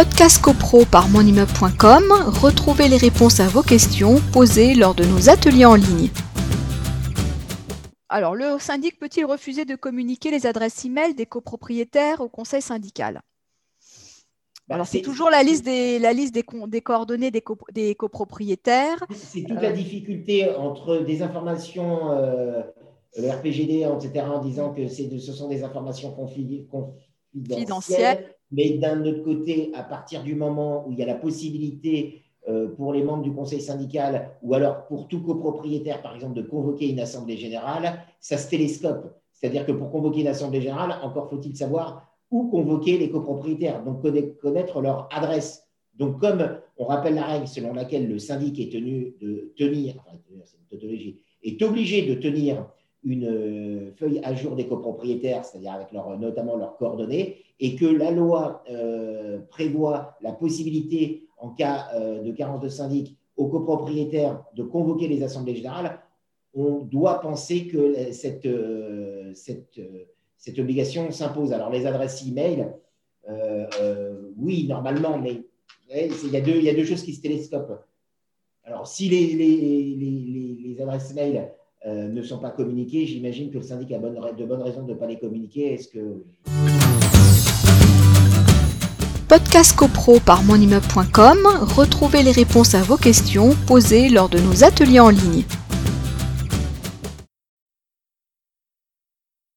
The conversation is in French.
Podcast CoPro par monimmeuble.com, retrouvez les réponses à vos questions posées lors de nos ateliers en ligne. Alors, le syndic peut-il refuser de communiquer les adresses e-mail des copropriétaires au conseil syndical? Bah, Alors, c'est toujours la liste des, la liste des, des coordonnées des, cop- des copropriétaires. C'est toute la difficulté entre des informations, euh, le RPGD, etc., en disant que de- ce sont des informations confidentielles, Mais d'un autre côté, à partir du moment où il y a la possibilité euh, pour les membres du conseil syndical ou alors pour tout copropriétaire, par exemple, de convoquer une assemblée générale, ça se télescope. C'est-à-dire que pour convoquer une assemblée générale, encore faut-il savoir où convoquer les copropriétaires, donc conna- connaître leur adresse. Donc, comme on rappelle la règle selon laquelle le syndic est tenu de tenir, enfin, c'est une tautologie, est obligé de tenir une euh, feuille à jour des copropriétaires, c'est-à-dire avec notamment leurs coordonnées, et que la loi euh, prévoit la possibilité, en cas euh, de carence de syndic, aux copropriétaires de convoquer les assemblées générales, on doit penser que cette, cette, obligation s'impose. Alors, les adresses e-mail, oui, normalement, mais il y, a deux- y a deux choses qui se télescopent. Alors, si les, les, les, les- les adresses mail euh, ne sont pas communiquées, j'imagine que le syndic a de bonnes raisons de ne pas les communiquer. Est-ce que Podcast CoPro par monimmeuble.com, retrouvez les réponses à vos questions posées lors de nos ateliers en ligne.